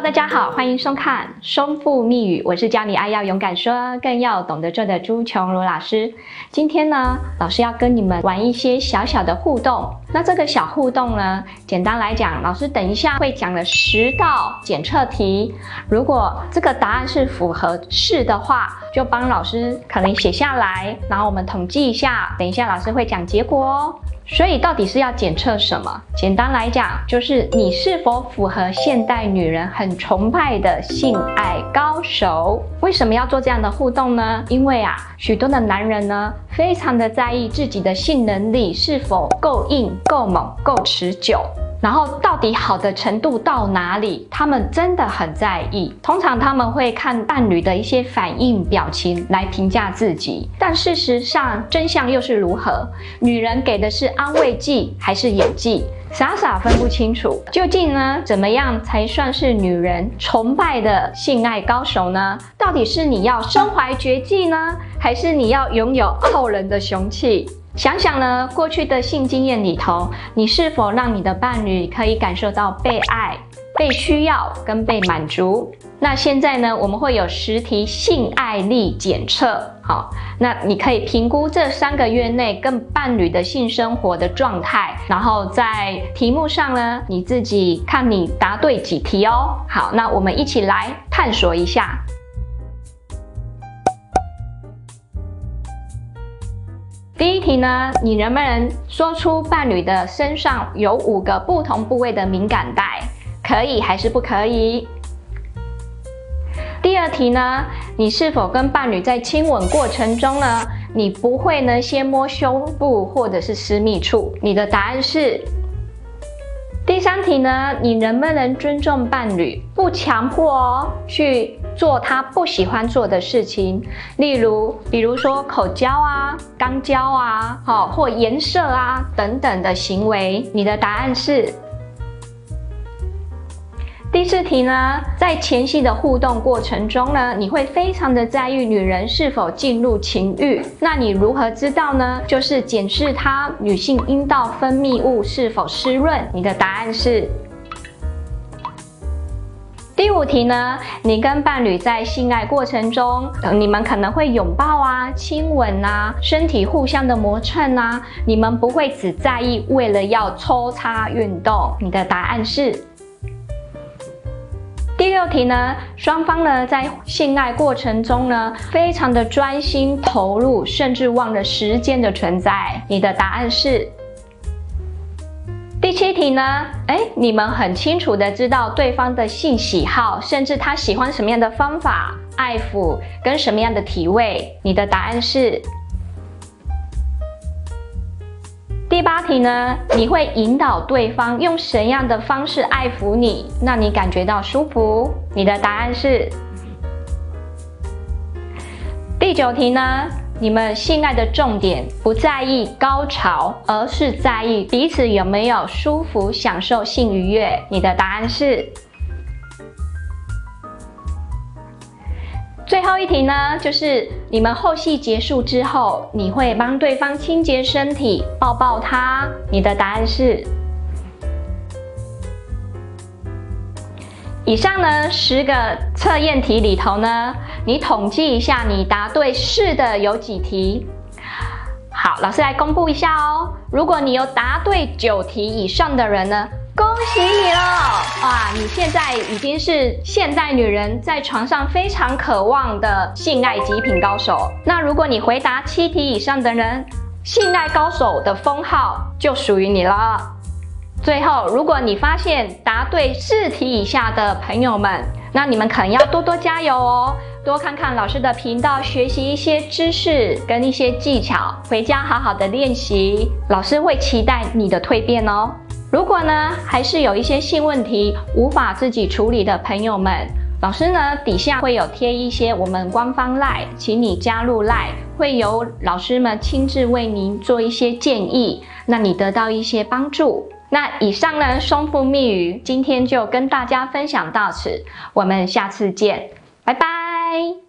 大家好，欢迎收看《松富密语》，我是教你爱要勇敢说，更要懂得做的朱琼如老师。今天呢，老师要跟你们玩一些小小的互动。那这个小互动呢，简单来讲，老师等一下会讲了十道检测题。如果这个答案是符合是的话，就帮老师可能写下来，然后我们统计一下。等一下老师会讲结果哦。所以到底是要检测什么？简单来讲，就是你是否符合现代女人很崇拜的性爱高手。为什么要做这样的互动呢？因为啊，许多的男人呢，非常的在意自己的性能力是否够硬、够猛、够持久。然后到底好的程度到哪里？他们真的很在意。通常他们会看伴侣的一些反应、表情来评价自己。但事实上，真相又是如何？女人给的是安慰剂还是演技？傻傻分不清楚。究竟呢？怎么样才算是女人崇拜的性爱高手呢？到底是你要身怀绝技呢，还是你要拥有傲人的雄气？想想呢，过去的性经验里头，你是否让你的伴侣可以感受到被爱、被需要跟被满足？那现在呢，我们会有十题性爱力检测，好，那你可以评估这三个月内跟伴侣的性生活的状态，然后在题目上呢，你自己看你答对几题哦。好，那我们一起来探索一下。第一题呢，你能不能说出伴侣的身上有五个不同部位的敏感带？可以还是不可以？第二题呢，你是否跟伴侣在亲吻过程中呢，你不会呢先摸胸部或者是私密处？你的答案是。第三题呢，你能不能尊重伴侣，不强迫哦去？做他不喜欢做的事情，例如，比如说口交啊、肛交啊，好或颜色啊等等的行为。你的答案是？第四题呢，在前戏的互动过程中呢，你会非常的在意女人是否进入情欲。那你如何知道呢？就是检视她女性阴道分泌物是否湿润。你的答案是？第五题呢，你跟伴侣在性爱过程中，你们可能会拥抱啊、亲吻啊、身体互相的磨蹭啊，你们不会只在意为了要抽插运动。你的答案是？第六题呢，双方呢在性爱过程中呢，非常的专心投入，甚至忘了时间的存在。你的答案是？第七题呢？哎，你们很清楚的知道对方的性喜好，甚至他喜欢什么样的方法爱抚，跟什么样的体位。你的答案是？第八题呢？你会引导对方用什么样的方式爱抚你，让你感觉到舒服？你的答案是？第九题呢？你们性爱的重点不在意高潮，而是在意彼此有没有舒服、享受性愉悦。你的答案是？最后一题呢，就是你们后戏结束之后，你会帮对方清洁身体、抱抱他。你的答案是？以上呢十个测验题里头呢，你统计一下，你答对是的有几题？好，老师来公布一下哦。如果你有答对九题以上的人呢，恭喜你了！哇，你现在已经是现代女人在床上非常渴望的性爱极品高手。那如果你回答七题以上的人，性爱高手的封号就属于你了。最后，如果你发现答对四题以下的朋友们，那你们可能要多多加油哦，多看看老师的频道，学习一些知识跟一些技巧，回家好好的练习，老师会期待你的蜕变哦。如果呢，还是有一些性问题无法自己处理的朋友们，老师呢底下会有贴一些我们官方赖，请你加入赖，会由老师们亲自为您做一些建议，那你得到一些帮助。那以上呢，松富密语今天就跟大家分享到此，我们下次见，拜拜。